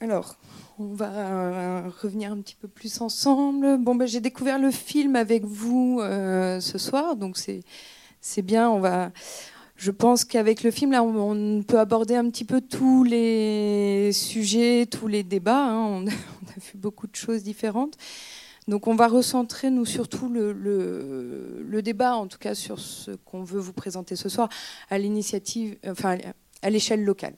Alors, on va euh, revenir un petit peu plus ensemble. Bon, ben, j'ai découvert le film avec vous euh, ce soir, donc c'est bien. On va, je pense qu'avec le film, là, on, peut aborder un petit peu tous les sujets, tous les débats. Hein. On, a, vu beaucoup de choses différentes. Donc, on va recentrer, nous, surtout le, le, débat, en tout cas, sur ce qu'on veut vous présenter ce soir, à l'initiative, enfin, à l'échelle locale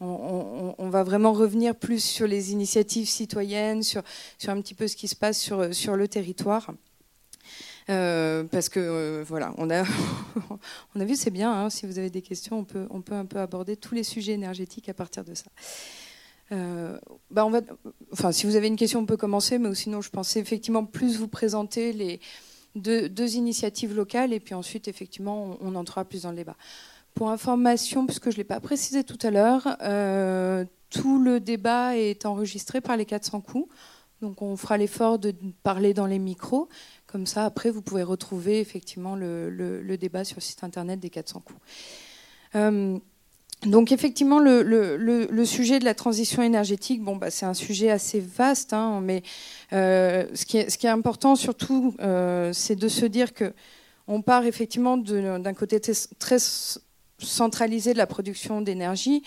on, va vraiment revenir plus sur les initiatives citoyennes, sur, un petit peu ce qui se passe sur, le territoire. Euh, parce que euh, voilà, on a, vu, c'est bien. Hein, si vous avez des questions, on peut, un peu aborder tous les sujets énergétiques à partir de ça. Euh, bah enfin, si vous avez une question, on peut commencer, mais sinon, je pensais effectivement plus vous présenter les deux, initiatives locales, et puis ensuite, effectivement, on entrera plus dans le débat. Pour information, puisque je ne l'ai pas précisé tout à l'heure, euh, tout le débat est enregistré par les 400 coups. Donc on fera l'effort de parler dans les micros. Comme ça, après, vous pouvez retrouver effectivement le, débat sur le site internet des 400 coups. Euh, donc effectivement, le, sujet de la transition énergétique, bon, bah, c'est un sujet assez vaste, hein, mais euh, ce, qui est, ce, qui est, important surtout, c'est de se dire que on part effectivement d'un côté très centraliser de la production d'énergie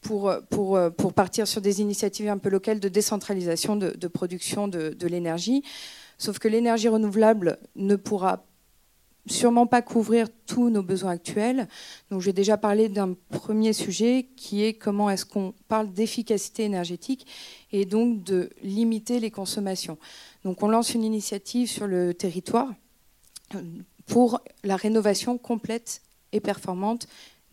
pour, pour, pour, partir sur des initiatives un peu locales de décentralisation de, production de, de l'énergie. Sauf que l'énergie renouvelable ne pourra sûrement pas couvrir tous nos besoins actuels. Donc j'ai déjà parlé d'un premier sujet qui est comment est-ce qu'on parle d'efficacité énergétique et donc de limiter les consommations. Donc on lance une initiative sur le territoire pour la rénovation complète et performante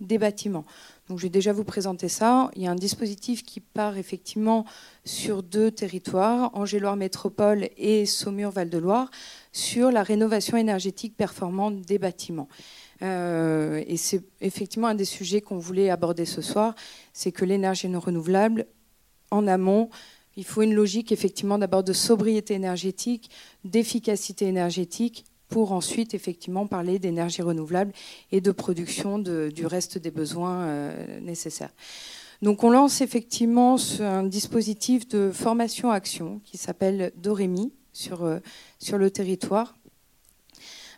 des bâtiments. Donc, je vais déjà vous présenter ça. Il y a un dispositif qui part effectivement sur deux territoires, Angéloire Métropole et Saumur-Val-de-Loire, sur la rénovation énergétique performante des bâtiments. Euh, et c'est effectivement un des sujets qu'on voulait aborder ce soir, c'est que l'énergie non renouvelable, en amont, il faut une logique effectivement d'abord de sobriété énergétique, d'efficacité énergétique pour ensuite effectivement parler d'énergie renouvelable et de production du reste des besoins euh, nécessaires. Donc on lance effectivement un dispositif de formation-action qui s'appelle Dorémy sur, euh, sur le territoire.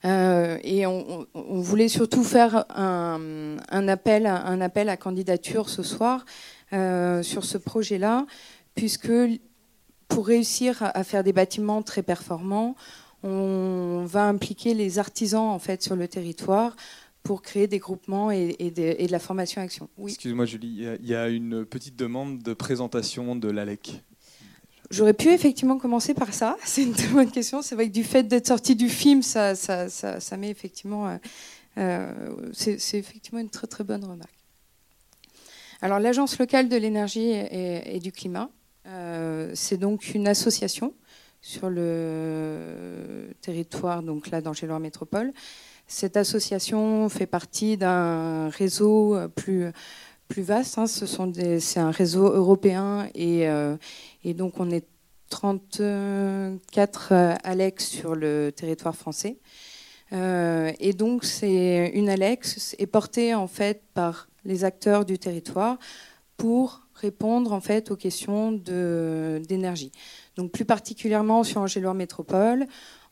Euh, et on, voulait surtout faire un, appel, un appel à candidature ce soir sur ce projet-là, puisque pour réussir à faire des bâtiments très performants, on va impliquer les artisans en fait sur le territoire pour créer des groupements et, de, la formation action. Oui. Excuse-moi Julie, il y, a une petite demande de présentation de l'ALEC. J'aurais pu effectivement commencer par ça. C'est une très bonne question. C'est vrai que du fait d'être sorti du film, ça, ça, ça, met effectivement. Euh, euh, c'est effectivement une très très bonne remarque. Alors l'Agence locale de l'énergie et, du climat, euh, c'est donc une association sur le territoire, donc là, d'Angéloire Métropole. Cette association fait partie d'un réseau plus, plus vaste. Hein. c'est un réseau européen et, euh, et, donc on est 34 Alex sur le territoire français. Euh, et donc c'est une Alex est portée en fait par les acteurs du territoire pour répondre en fait aux questions d'énergie. Donc plus particulièrement sur Angéloire Métropole,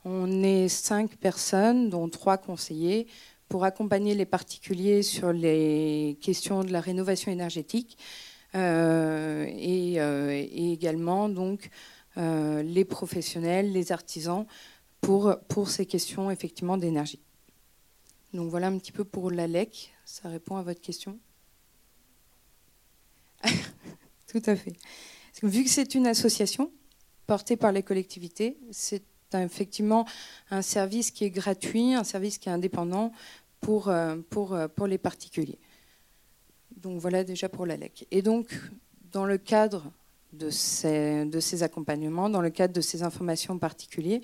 on est cinq personnes, dont trois conseillers, pour accompagner les particuliers sur les questions de la rénovation énergétique euh, euh, et, également donc euh, les professionnels, les artisans pour, pour ces questions effectivement d'énergie. Donc voilà un petit peu pour l'ALEC, ça répond à votre question? Tout à fait. Vu que c'est une association, porté par les collectivités. C'est effectivement un service qui est gratuit, un service qui est indépendant pour, euh, euh, pour les particuliers. Donc voilà déjà pour l'ALEC. Et donc, dans le cadre de ces, de ces accompagnements, dans le cadre de ces informations particulières,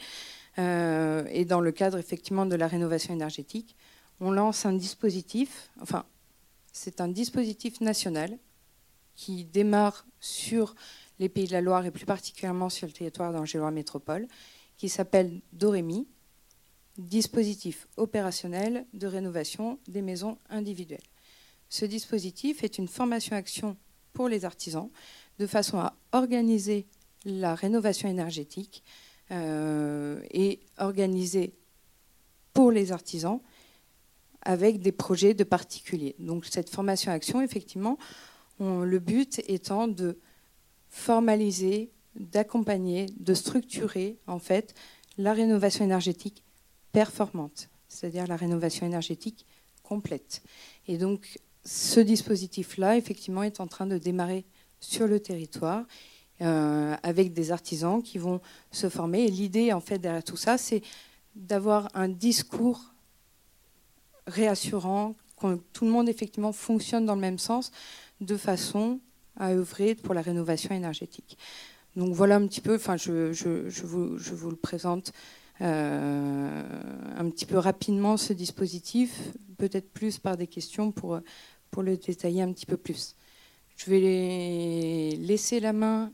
euh, et dans le cadre effectivement de la rénovation énergétique, on lance un dispositif, enfin, c'est un dispositif national qui démarre sur les Pays de la Loire et plus particulièrement sur le territoire d'Angélois Métropole, qui s'appelle Dorémy, dispositif opérationnel de rénovation des maisons individuelles. Ce dispositif est une formation-action pour les artisans de façon à organiser la rénovation énergétique euh, et organiser pour les artisans avec des projets de particuliers. Donc cette formation action, le but étant de formaliser, d'accompagner, de structurer en fait la rénovation énergétique performante, c'est-à-dire la rénovation énergétique complète. Et donc ce dispositif-là, effectivement, est en train de démarrer sur le territoire euh, avec des artisans qui vont se former. Et l'idée, en fait, derrière tout ça, c'est d'avoir un discours réassurant, que tout le monde effectivement fonctionne dans le même sens, de façon à œuvrer pour la rénovation énergétique. Donc voilà un petit peu, enfin je, vous, le présente euh, un petit peu rapidement ce dispositif, peut-être plus par des questions pour, pour le détailler un petit peu plus. Je vais laisser la main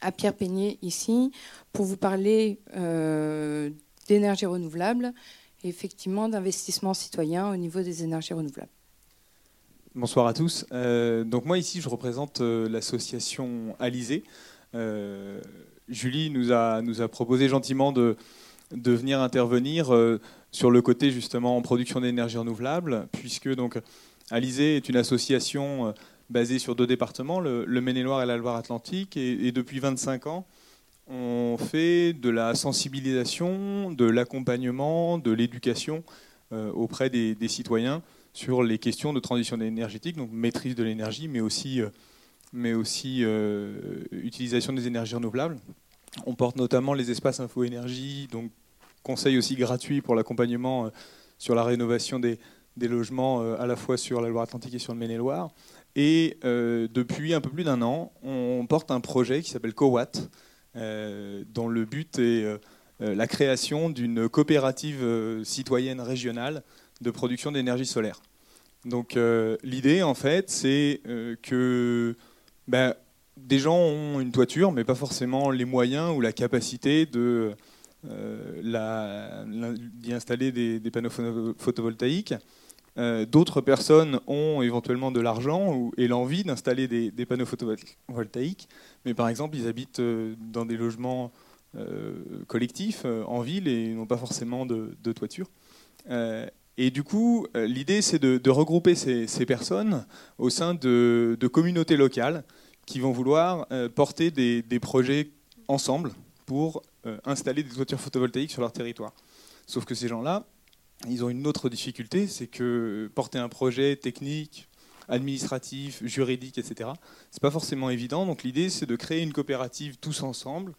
à Pierre Peignet ici pour vous parler euh, d'énergie renouvelable et effectivement d'investissement citoyen au niveau des énergies renouvelables. Bonsoir à tous. Euh, donc moi ici je représente euh, l'association Alizé. Julie nous a, nous a proposé gentiment de, venir intervenir sur le côté justement en production d'énergie renouvelable, puisque donc Alizé est une association basé sur deux départements, le, Maine-et-Loire et la Loire-Atlantique. Et, depuis 25 ans, on fait de la sensibilisation, de l'accompagnement, de l'éducation euh, auprès des, citoyens sur les questions de transition énergétique, donc maîtrise de l'énergie, mais aussi, euh, mais aussi euh, utilisation des énergies renouvelables. On porte notamment les espaces info-énergie, donc conseil aussi gratuit pour l'accompagnement sur la rénovation des, des logements à la fois sur la Loire-Atlantique et sur le Maine-et-Loire. Et euh, depuis un peu plus d'un an, on porte un projet qui s'appelle CoWatt, euh, dont le but est euh, la création d'une coopérative citoyenne régionale de production d'énergie solaire. Donc l'idée, en fait, c'est que ben, des gens ont une toiture, mais pas forcément les moyens ou la capacité de d'y installer des, panneaux photovoltaïques. Euh, d'autres personnes ont éventuellement de l'argent et l'envie d'installer des, panneaux photovoltaïques, mais par exemple, ils habitent euh, dans des logements euh, collectifs en ville et n'ont pas forcément de, toiture. Et du coup, l'idée, c'est de, regrouper ces, personnes au sein de, communautés locales qui vont vouloir porter des, projets ensemble pour installer des toitures photovoltaïques sur leur territoire. Sauf que ces gens-là, ils ont une autre difficulté, c'est que porter un projet technique, administratif, juridique, etc., c'est pas forcément évident. Donc l'idée, c'est de créer une coopérative tous ensemble,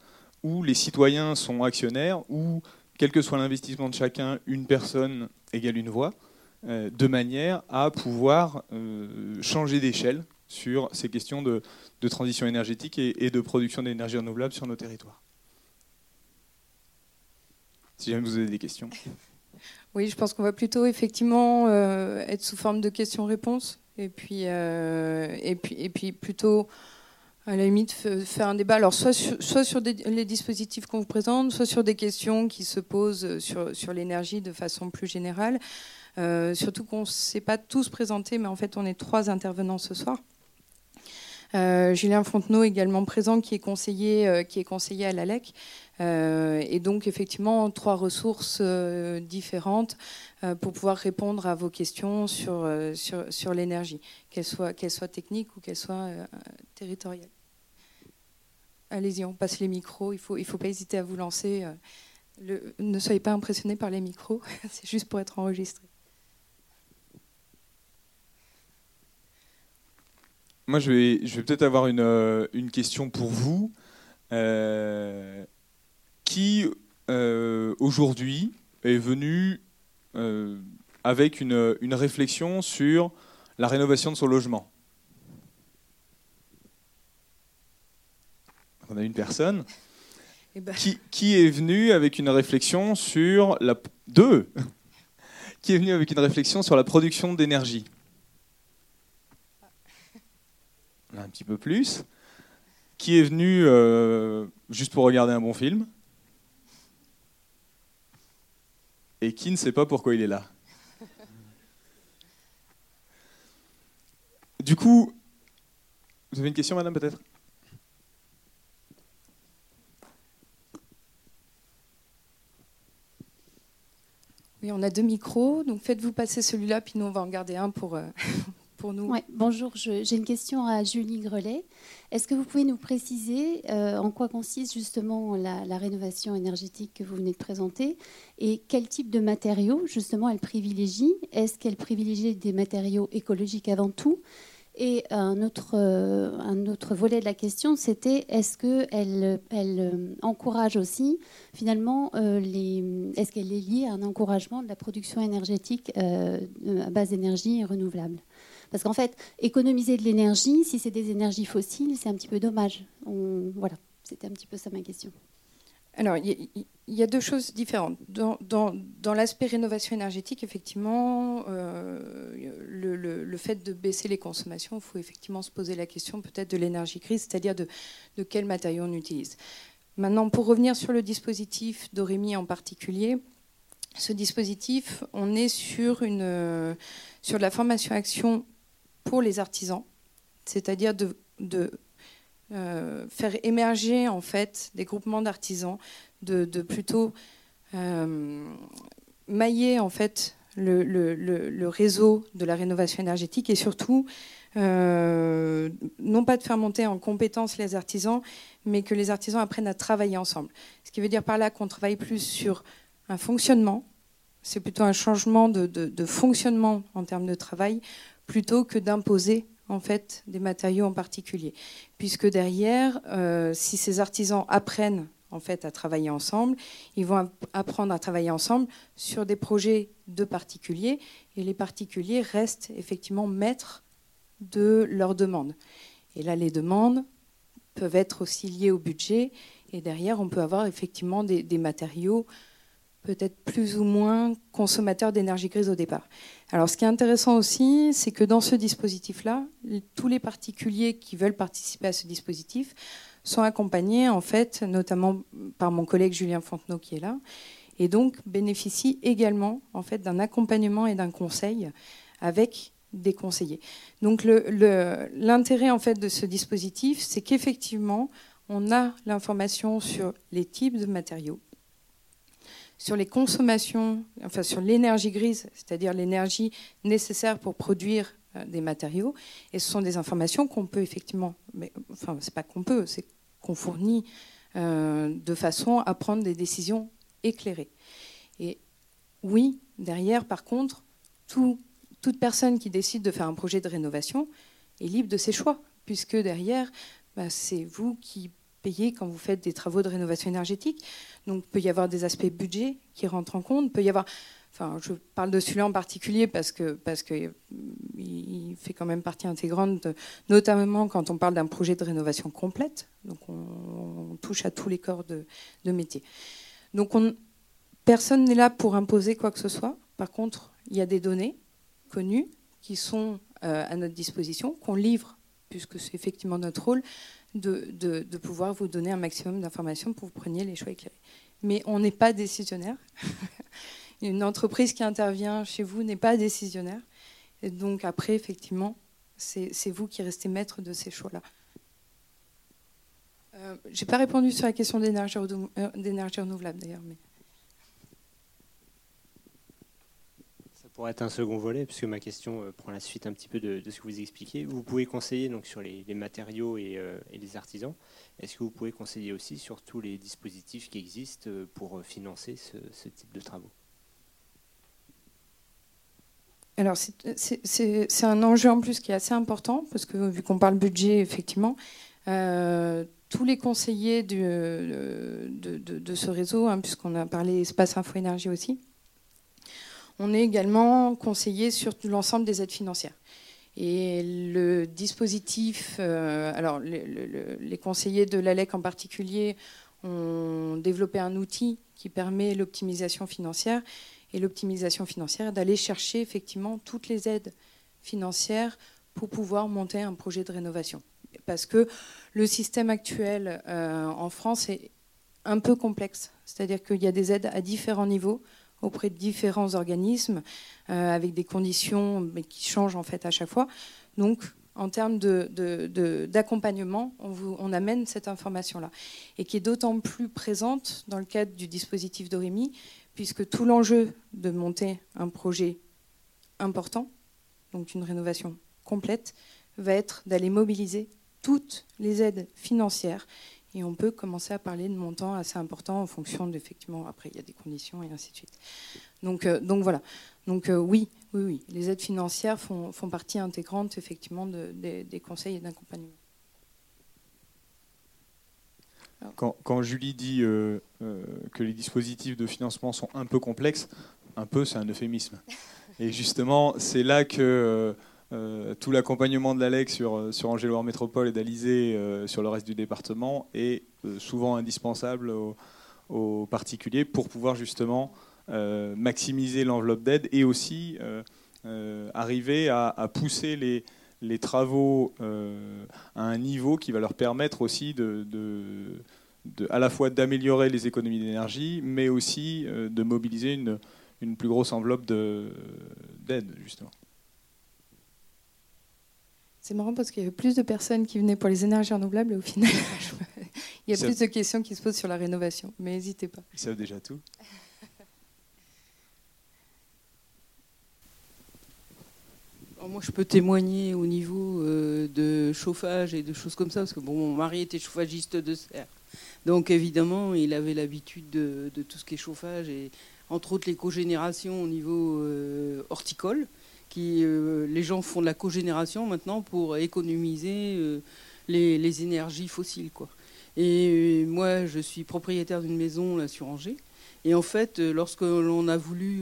où les citoyens sont actionnaires, où, quel que soit l'investissement de chacun, une personne égale une voix, euh, de manière à pouvoir euh, changer d'échelle sur ces questions de, transition énergétique et, de production d'énergie renouvelable sur nos territoires. Si jamais vous avez des questions. Oui, je pense qu'on va plutôt effectivement euh, être sous forme de questions-réponses et et puis et puis plutôt à la limite faire un débat. Alors soit sur, soit sur les dispositifs qu'on vous présente, soit sur des questions qui se posent sur, sur l'énergie de façon plus générale. Euh, surtout qu'on ne s'est pas tous présentés, mais en fait on est trois intervenants ce soir. Julien Fontenot également présent, qui est conseiller, qui est conseiller à l'ALEC. Euh, et donc, effectivement, trois ressources euh, différentes euh, pour pouvoir répondre à vos questions sur, sur, sur l'énergie, qu'elle soit, qu'elle soit technique ou qu'elle soit territoriale. Allez-y, on passe les micros. Il ne faut, il faut pas hésiter à vous lancer. Le, ne soyez pas impressionnés par les micros, c'est juste pour être enregistré. Moi, je vais, je vais peut-être avoir une, une, question pour vous. Euh, qui euh, aujourd'hui est venu euh, avec une, réflexion sur la rénovation de son logement? On a une personne eh ben. qui, est venue avec une réflexion sur la deux qui est venu avec une réflexion sur la production d'énergie. Un petit peu plus. Qui est venu euh, juste pour regarder un bon film. et qui ne sait pas pourquoi il est là. Du coup, Vous avez une question, madame, peut-être? On a deux micros, donc faites-vous passer celui-là, puis nous, on va en garder un pour, euh, pour nous. bonjour, j'ai une question à Julie Grelet. Est-ce que vous pouvez nous préciser euh, en quoi consiste justement la, rénovation énergétique que vous venez de présenter et quel type de matériaux justement elle privilégie? Est-ce qu'elle privilégie des matériaux écologiques avant tout? Et un autre, euh, un autre volet de la question, c'était est-ce qu'elle elle, euh, encourage aussi, finalement, euh, est-ce qu'elle est liée à un encouragement de la production énergétique à base d'énergie renouvelable? Parce qu'en fait, économiser de l'énergie, si c'est des énergies fossiles, c'est un petit peu dommage. voilà, c'était un petit peu ça ma question. Alors, il y, a deux choses différentes. Dans, l'aspect rénovation énergétique, effectivement, euh, le, fait de baisser les consommations, il faut effectivement se poser la question peut-être de l'énergie grise, c'est-à-dire de, de quel matériau on utilise. Maintenant, pour revenir sur le dispositif d'Orémy en particulier, ce dispositif, on est sur, une, sur la formation-action pour les artisans, c'est-à-dire de, de euh, faire émerger en fait des groupements d'artisans, de, plutôt euh, mailler en fait le, réseau de la rénovation énergétique et surtout euh, non pas de faire monter en compétence les artisans, mais que les artisans apprennent à travailler ensemble. Ce qui veut dire par là qu'on travaille plus sur un fonctionnement, c'est plutôt un changement de fonctionnement en termes de travail, plutôt que d'imposer en fait des matériaux en particulier, puisque derrière, euh, si ces artisans apprennent en fait à travailler ensemble, ils vont apprendre à travailler ensemble sur des projets de particuliers, et les particuliers restent effectivement maîtres de leurs demandes. Et là, les demandes peuvent être aussi liées au budget, et derrière, on peut avoir effectivement des matériaux peut-être plus ou moins consommateurs d'énergie grise au départ. Alors ce qui est intéressant aussi, c'est que dans ce dispositif-là, tous les particuliers qui veulent participer à ce dispositif sont accompagnés en fait notamment par mon collègue Julien Fontenot qui est là et donc bénéficient également en fait d'un accompagnement et d'un conseil avec des conseillers. Donc l'intérêt en fait de ce dispositif, c'est qu'effectivement on a l'information sur les types de matériaux, sur les consommations, enfin sur l'énergie grise, c'est-à-dire l'énergie nécessaire pour produire euh, des matériaux. Et ce sont des informations qu'on peut effectivement, mais enfin c'est pas qu'on peut, c'est qu'on fournit euh, de façon à prendre des décisions éclairées. Et oui, derrière, par contre, toute personne qui décide de faire un projet de rénovation est libre de ses choix, puisque derrière, bah, c'est vous qui payez quand vous faites des travaux de rénovation énergétique. Donc, il peut y avoir des aspects budget qui rentrent en compte. peut y avoir, enfin, je parle de celui-là en particulier parce que parce que il fait quand même partie intégrante, notamment quand on parle d'un projet de rénovation complète. Donc, on, touche à tous les corps de, de métier. Donc, on, personne n'est là pour imposer quoi que ce soit. Par contre, il y a des données connues qui sont euh, à notre disposition, qu'on livre, puisque c'est effectivement notre rôle, de, pouvoir vous donner un maximum d'informations pour que vous preniez les choix éclairés. Mais on n'est pas décisionnaire. Une entreprise qui intervient chez vous n'est pas décisionnaire. Et donc après, effectivement, c'est vous qui restez maître de ces choix-là. Euh, Je n'ai pas répondu sur la question d'énergie euh, renouvelable d'ailleurs. Pour être un second volet, puisque ma question euh, prend la suite un petit peu de, ce que vous expliquez. Vous pouvez conseiller donc sur les, matériaux euh, et, les artisans. Est-ce que vous pouvez conseiller aussi sur tous les dispositifs qui existent euh, pour financer ce, type de travaux? Alors, c'est un enjeu en plus qui est assez important, parce que vu qu'on parle budget, effectivement, tous les conseillers de, ce réseau, hein, puisqu'on a parlé espace info énergie aussi, on est également conseillé sur l'ensemble des aides financières. Et le dispositif, euh, alors les conseillers de l'ALEC en particulier ont développé un outil qui permet l'optimisation financière. Et l'optimisation financière, d'aller chercher effectivement toutes les aides financières pour pouvoir monter un projet de rénovation. Parce que le système actuel euh, en France est un peu complexe. C'est-à-dire qu'il y a des aides à différents niveaux auprès de différents organismes euh, avec des conditions qui changent en fait à chaque fois. Donc en termes d'accompagnement, on, on, amène cette information-là. Et qui est d'autant plus présente dans le cadre du dispositif d'Orémi, puisque tout l'enjeu de monter un projet important, donc une rénovation complète, va être d'aller mobiliser toutes les aides financières. Et on peut commencer à parler de montants assez importants en fonction d'effectivement, après il y a des conditions et ainsi de suite. Donc, euh, donc voilà. Donc euh, oui, oui, oui, les aides financières font, font partie intégrante effectivement de, des conseils et d'accompagnement. Quand, quand, Julie dit euh, que les dispositifs de financement sont un peu complexes, un peu c'est un euphémisme. Et justement, c'est là que tout l'accompagnement de l'ALEC sur, sur Angéloire Métropole et d'Alizé sur le reste du département est souvent indispensable aux, particuliers pour pouvoir justement euh, maximiser l'enveloppe d'aide et aussi euh, euh, arriver à, pousser les, travaux à un niveau qui va leur permettre aussi de, à la fois d'améliorer les économies d'énergie, mais aussi de mobiliser une plus grosse enveloppe d'aide, justement. C'est marrant parce qu'il y avait plus de personnes qui venaient pour les énergies renouvelables et au final, il y a plus de questions qui se posent sur la rénovation. Mais n'hésitez pas. Ils savent déjà tout. moi, je peux témoigner au niveau euh, de chauffage et de choses comme ça, parce que bon, mon mari était chauffagiste de serre. Donc, évidemment, il avait l'habitude de, tout ce qui est chauffage, et entre autres les cogénérations au niveau euh, horticole. Euh, les gens font de la cogénération maintenant pour économiser les, les, énergies fossiles. Et moi, je suis propriétaire d'une maison sur Angers. Et en fait, lorsque l'on a voulu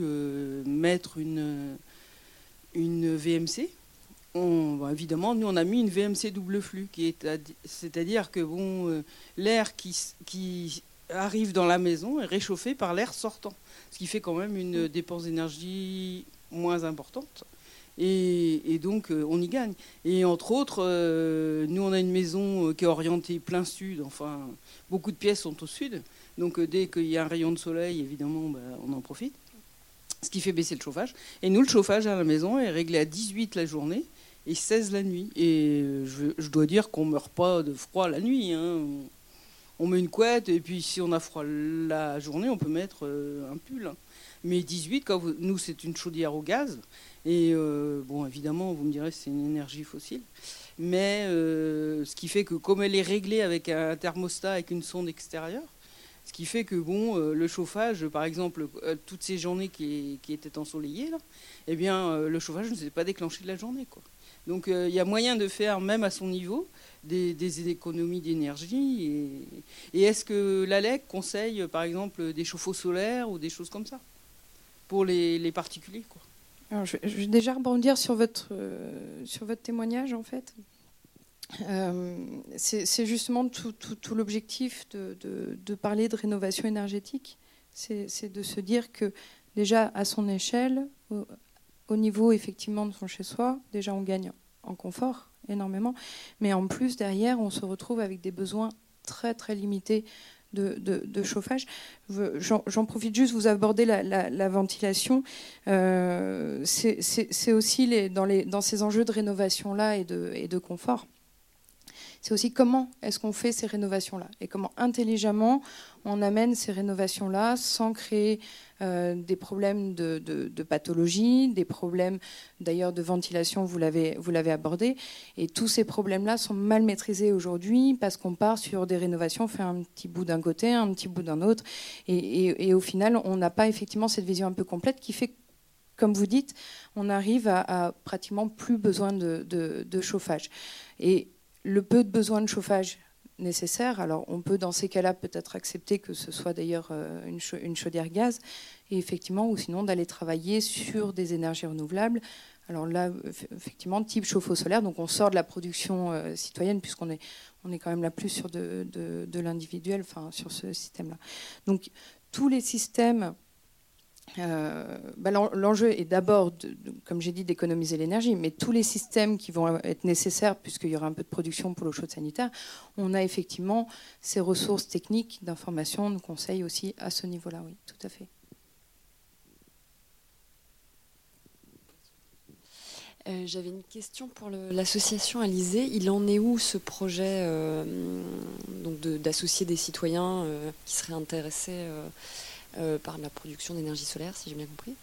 mettre une VMC. Évidemment, nous, on a mis une VMC double flux, c'est-à-dire que bon, euh, l'air qui arrive dans la maison est réchauffé par l'air sortant, ce qui fait quand même une dépense d'énergie moins importante. Et, donc, euh, on y gagne. Et entre autres, euh, nous, on a une maison qui est orientée plein sud. Enfin, beaucoup de pièces sont au sud. Donc, dès qu'il y a un rayon de soleil, évidemment, bah, on en profite ce qui fait baisser le chauffage. Et nous, le chauffage à la maison est réglé à 18 la journée et 16 la nuit. Et je, dois dire qu'on ne meurt pas de froid la nuit. Hein. On met une couette et puis si on a froid la journée, on peut mettre euh, un pull. Hein. Mais 18, quand nous, c'est une chaudière au gaz. Et euh, bon, évidemment, vous me direz, c'est une énergie fossile. Mais euh, ce qui fait que comme elle est réglée avec un thermostat, avec une sonde extérieure, ce qui fait que bon, le chauffage, par exemple, toutes ces journées qui, étaient ensoleillées, là, eh bien, le chauffage ne s'est pas déclenché de la journée. Donc il y a moyen de faire, même à son niveau, des, économies d'énergie. Et, est-ce que l'ALEC conseille, par exemple, des chauffe-eau solaires ou des choses comme ça pour les, particuliers je, vais déjà rebondir sur votre, sur votre témoignage, en fait. Euh, c'est justement tout, l'objectif de, parler de rénovation énergétique. C'est de se dire que déjà à son échelle, au, niveau effectivement de son chez-soi, déjà on gagne en confort énormément, mais en plus derrière on se retrouve avec des besoins très très limités de, chauffage. J'en profite juste, vous abordez la, ventilation. Euh, c'est aussi dans, dans, ces enjeux de rénovation-là et de, et de confort c'est aussi comment est-ce qu'on fait ces rénovations-là et comment intelligemment on amène ces rénovations-là sans créer euh, des problèmes de, pathologie, des problèmes d'ailleurs de ventilation, vous l'avez, abordé. Et tous ces problèmes-là sont mal maîtrisés aujourd'hui parce qu'on part sur des rénovations, on fait un petit bout d'un côté, un petit bout d'un autre. Et, au final, on n'a pas effectivement cette vision un peu complète qui fait comme vous dites, on arrive à, pratiquement plus besoin de, chauffage. Et le peu de besoin de chauffage nécessaire, alors on peut dans ces cas-là peut-être accepter que ce soit d'ailleurs euh, une, chaudière gaz, et effectivement, ou sinon d'aller travailler sur des énergies renouvelables. Alors là, effectivement, type chauffe-eau solaire, donc on sort de la production euh, citoyenne puisqu'on est, quand même là plus sur de, l'individuel, sur ce système-là. Donc tous les systèmes euh, bah, l'enjeu est d'abord, comme j'ai dit, d'économiser l'énergie, mais tous les systèmes qui vont être nécessaires, puisqu'il y aura un peu de production pour l'eau chaude sanitaire, on a effectivement ces ressources techniques, d'information, de conseils aussi à ce niveau-là, oui, tout à fait. Euh, j'avais une question pour l'association Alizé. Il en est où ce projet donc d'associer des citoyens qui seraient intéressés par la production d'énergie solaire, si j'ai bien compris.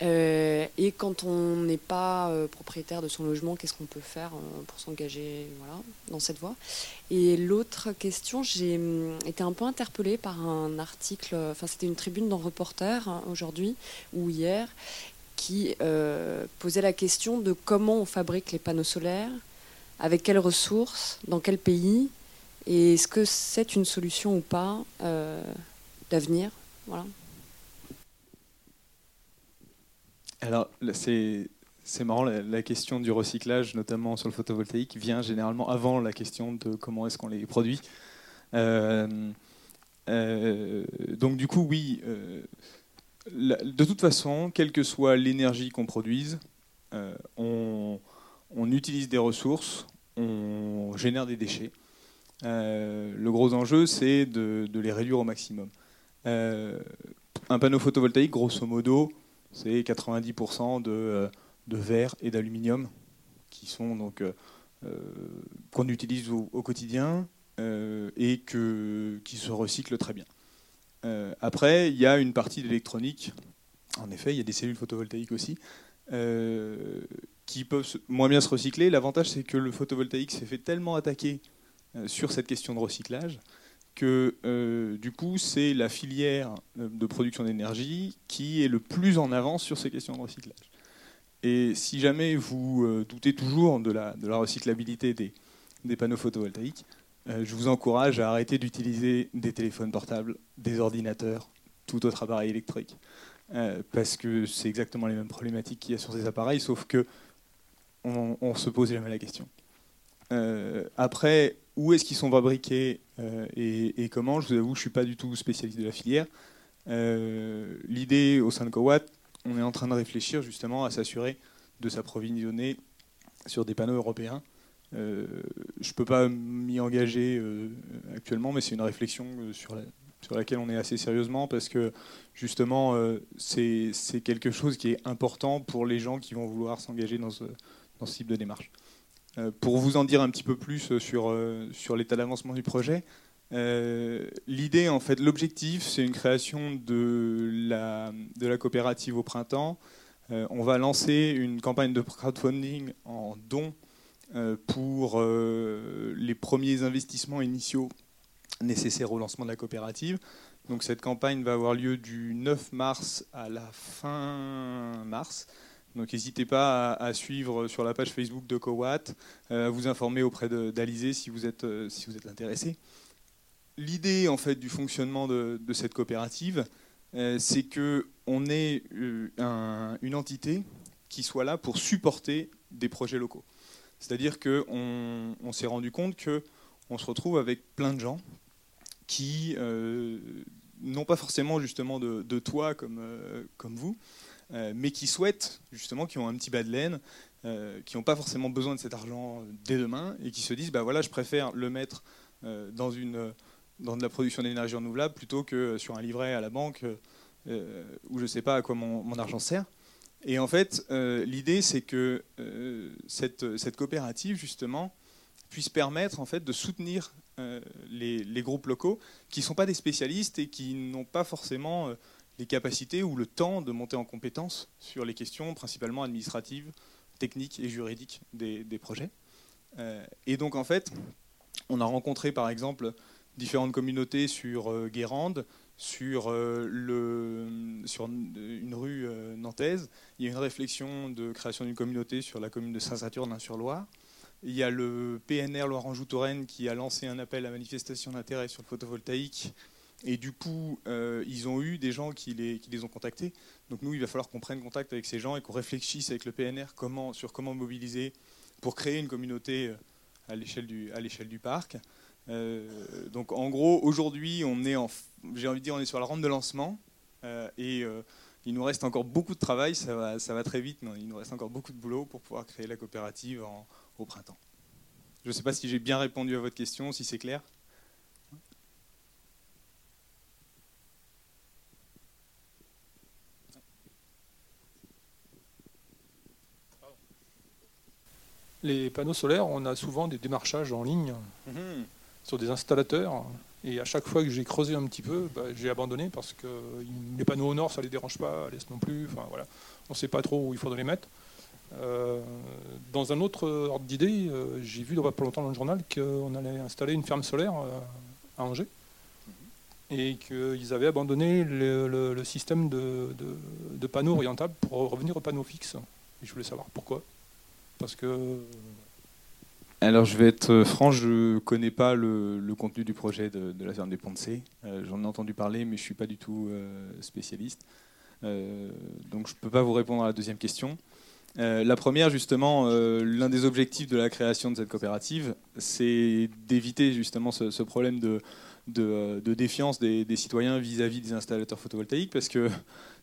Euh, et quand on n'est pas euh, propriétaire de son logement, qu'est-ce qu'on peut faire euh, pour s'engager dans cette voie? Et l'autre question, j'ai hum, été un peu interpellée par un article, enfin c'était une tribune dans Reporter hein, aujourd'hui ou hier, qui posait la question de comment on fabrique les panneaux solaires, avec quelles ressources, dans quel pays, et est-ce que c'est une solution ou pas d'avenir? Voilà. Alors, c'est marrant, la, question du recyclage, notamment sur le photovoltaïque, vient généralement avant la question de comment est-ce qu'on les produit. Euh, euh, donc du coup, oui, euh, de toute façon, quelle que soit l'énergie qu'on produise, on, utilise des ressources, on génère des déchets. le gros enjeu, c'est de, les réduire au maximum. Un panneau photovoltaïque, grosso modo, c'est 90% de, euh, de, verre et d'aluminium qui sont donc euh, euh, qu'on utilise au, quotidien et qui se recyclent très bien. après, il y a une partie d'électronique. En effet, il y a des cellules photovoltaïques aussi. qui peuvent moins bien se recycler. L'avantage, c'est que le photovoltaïque s'est fait tellement attaquer sur cette question de recyclage que euh, du coup, c'est la filière euh, de production d'énergie qui est le plus en avance sur ces questions de recyclage. Et si jamais vous euh, doutez toujours de la, recyclabilité des, des, panneaux photovoltaïques, je vous encourage à arrêter d'utiliser des téléphones portables, des ordinateurs, tout autre appareil électrique, parce que c'est exactement les mêmes problématiques qu'il y a sur ces appareils, sauf que on, on se pose jamais la question. après, où est-ce qu'ils sont fabriqués euh, et, comment. Je vous avoue, je ne suis pas du tout spécialiste de la filière. Euh, l'idée au sein de Cowatt, on est en train de réfléchir justement à s'assurer de s'approvisionner sur des panneaux européens. Euh, je ne peux pas m'y engager actuellement, mais c'est une réflexion sur, laquelle on est assez sérieusement parce que justement, c'est quelque chose qui est important pour les gens qui vont vouloir s'engager dans ce type de démarche. Euh, pour vous en dire un petit peu plus euh, sur, euh, sur l'état d'avancement du projet, l'idée, en fait, l'objectif, c'est une création de la coopérative au printemps. on va lancer une campagne de crowdfunding en dons pour les premiers investissements initiaux nécessaires au lancement de la coopérative. Donc cette campagne va avoir lieu du 9 mars à la fin mars. Donc n'hésitez pas à, suivre sur la page Facebook de Cowatt, euh, à vous informer auprès d'Alizé si vous êtes, euh, si vous êtes intéressé. L'idée en fait du fonctionnement de, cette coopérative, euh, c'est qu'on ait une entité qui soit là pour supporter des projets locaux. C'est-à-dire qu'on on, s'est rendu compte qu'on se retrouve avec plein de gens qui n'ont pas forcément justement de, de toit comme, comme vous, euh, mais qui souhaitent, justement, qui ont un petit bas de laine, euh, qui n'ont pas forcément besoin de cet argent dès demain, et qui se disent, bah voilà, je préfère le mettre euh, dans, de la production d'énergie renouvelable plutôt que sur un livret à la banque où je ne sais pas à quoi mon, argent sert. Et en fait, l'idée, c'est que cette, coopérative, justement, puisse permettre en fait, de soutenir les, groupes locaux qui ne sont pas des spécialistes et qui n'ont pas forcément les capacités ou le temps de monter en compétence sur les questions principalement administratives, techniques et juridiques des, projets. Euh, et donc en fait, on a rencontré par exemple différentes communautés sur euh, Guérande, sur, euh, une rue nantaise. Il y a une réflexion de création d'une communauté sur la commune de Saint-Saturnin-sur-Loire. Il y a le PNR Loire-Anjou-Touraine qui a lancé un appel à manifestation d'intérêt sur le photovoltaïque et du coup, euh, ils ont eu des gens qui les, ont contactés. Donc nous, il va falloir qu'on prenne contact avec ces gens et qu'on réfléchisse avec le PNR sur comment mobiliser pour créer une communauté euh, à l'échelle du, parc. Euh, donc en gros, aujourd'hui, on est en, j'ai envie de dire, on est sur la rampe de lancement et il nous reste encore beaucoup de travail. Ça va, ça va très vite, mais il nous reste encore beaucoup de boulot pour pouvoir créer la coopérative au printemps. Je ne sais pas si j'ai bien répondu à votre question, si c'est clair. Les panneaux solaires, on a souvent des démarchages en ligne Mhm. sur des installateurs. Et à chaque fois que j'ai creusé un petit peu, bah, j'ai abandonné parce que les panneaux au nord, ça les dérange pas, à l'est non plus. Enfin, voilà. On ne sait pas trop où il faudrait les mettre. Euh, dans un autre ordre d'idée, euh, j'ai vu il n'y a pas longtemps dans le journal qu'on allait installer une ferme solaire euh, à Angers et qu'ils avaient abandonné le, le- le système de, de- de panneaux orientables pour revenir aux panneaux fixes. Et je voulais savoir pourquoi. Parce que Alors je vais être franc, je connais pas le, contenu du projet de, la ferme des Ponts de C. Euh, J'en ai entendu parler, mais je suis pas du tout euh, spécialiste. Euh, donc je peux pas vous répondre à la deuxième question. La première, justement, l'un des objectifs de la création de cette coopérative, c'est d'éviter justement ce problème de, de, euh, de défiance des, citoyens vis-à-vis des installateurs photovoltaïques, parce que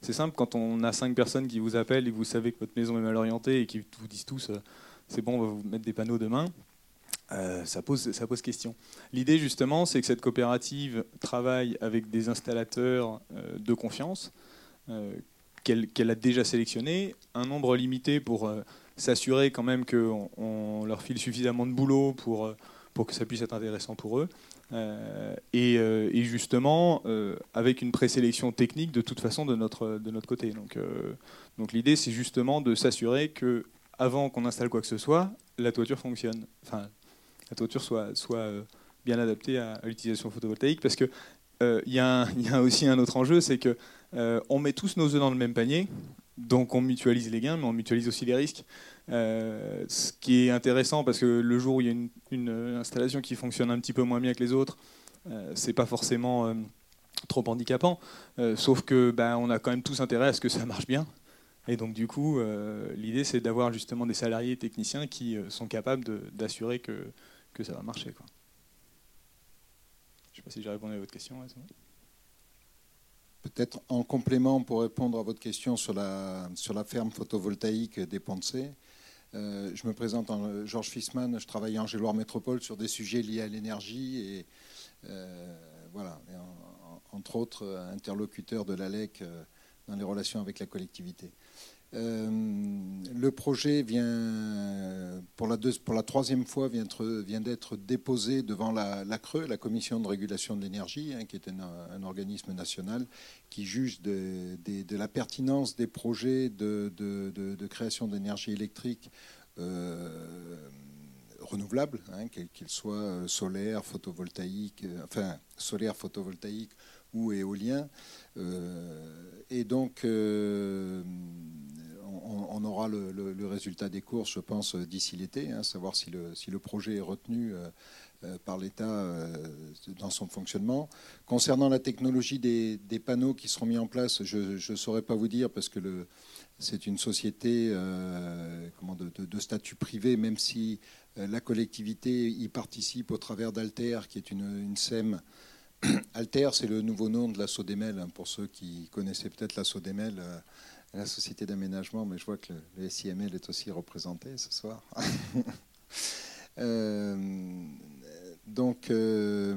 c'est simple, quand on a cinq personnes qui vous appellent et vous savez que votre maison est mal orientée et qui vous disent tous, euh, c'est bon, on va vous mettre des panneaux demain, euh, ça, pose, ça pose question. L'idée, justement, c'est que cette coopérative travaille avec des installateurs de confiance qu'elle a déjà sélectionnés, un nombre limité pour s'assurer quand même qu'on on leur file suffisamment de boulot pour, pour que ça puisse être intéressant pour eux. Euh, et, euh, et justement, euh, avec une présélection technique de toute façon de notre, de notre côté. Donc, euh, donc l'idée, c'est justement de s'assurer que avant qu'on installe quoi que ce soit, la toiture fonctionne. Enfin, la toiture soit, soit euh, bien adaptée à, l'utilisation photovoltaïque. Parce un- il y a aussi un autre enjeu, c'est que euh, on met tous nos œufs dans le même panier, donc on mutualise les gains, mais on mutualise aussi les risques. Euh, ce qui est intéressant, parce que le jour où il y a une, une installation qui fonctionne un petit peu moins bien que les autres, euh, c'est pas forcément euh, trop handicapant. Euh, sauf que ben, on a quand même tous intérêt à ce que ça marche bien. Et donc du coup, euh, l'idée c'est d'avoir justement des salariés techniciens qui euh, sont capables d'assurer que, que ça va marcher. Je ne sais pas si j'ai répondu à votre question. Peut-être en complément pour répondre à votre question sur la, sur la ferme photovoltaïque des Ponts de C, euh, je me présente en Georges Fissman, je travaille en Géloire Métropole sur des sujets liés à l'énergie et euh, voilà, entre autres euh, interlocuteur de l'ALEC euh, dans les relations avec la collectivité. Euh, le projet vient, pour la, pour la troisième fois, vient être- vient d'être déposé devant la, la CRE, la Commission de régulation de l'énergie, hein, qui est un, organisme national qui juge de, la pertinence des projets de, création d'énergie électrique euh, renouvelables, hein, qu'ils soient euh, solaires, photovoltaïques, euh, enfin solaires, photovoltaïques ou éoliens. Euh, et donc, euh, on, aura le, résultat des courses, je pense, d'ici l'été, hein, savoir si le, si le projet est retenu euh, par l'État dans son fonctionnement. Concernant la technologie des, des panneaux qui seront mis en place, je ne saurais pas vous dire parce que c'est une société comment, de, statut privé, même si la collectivité y participe au travers d'Alter, qui est une SEM. Alter, c'est le nouveau nom de la Sodemel, hein, pour ceux qui connaissaient peut-être la Sodemel, euh, la société d'aménagement, mais je vois que le, SIML est aussi représenté ce soir. Euh, donc, euh,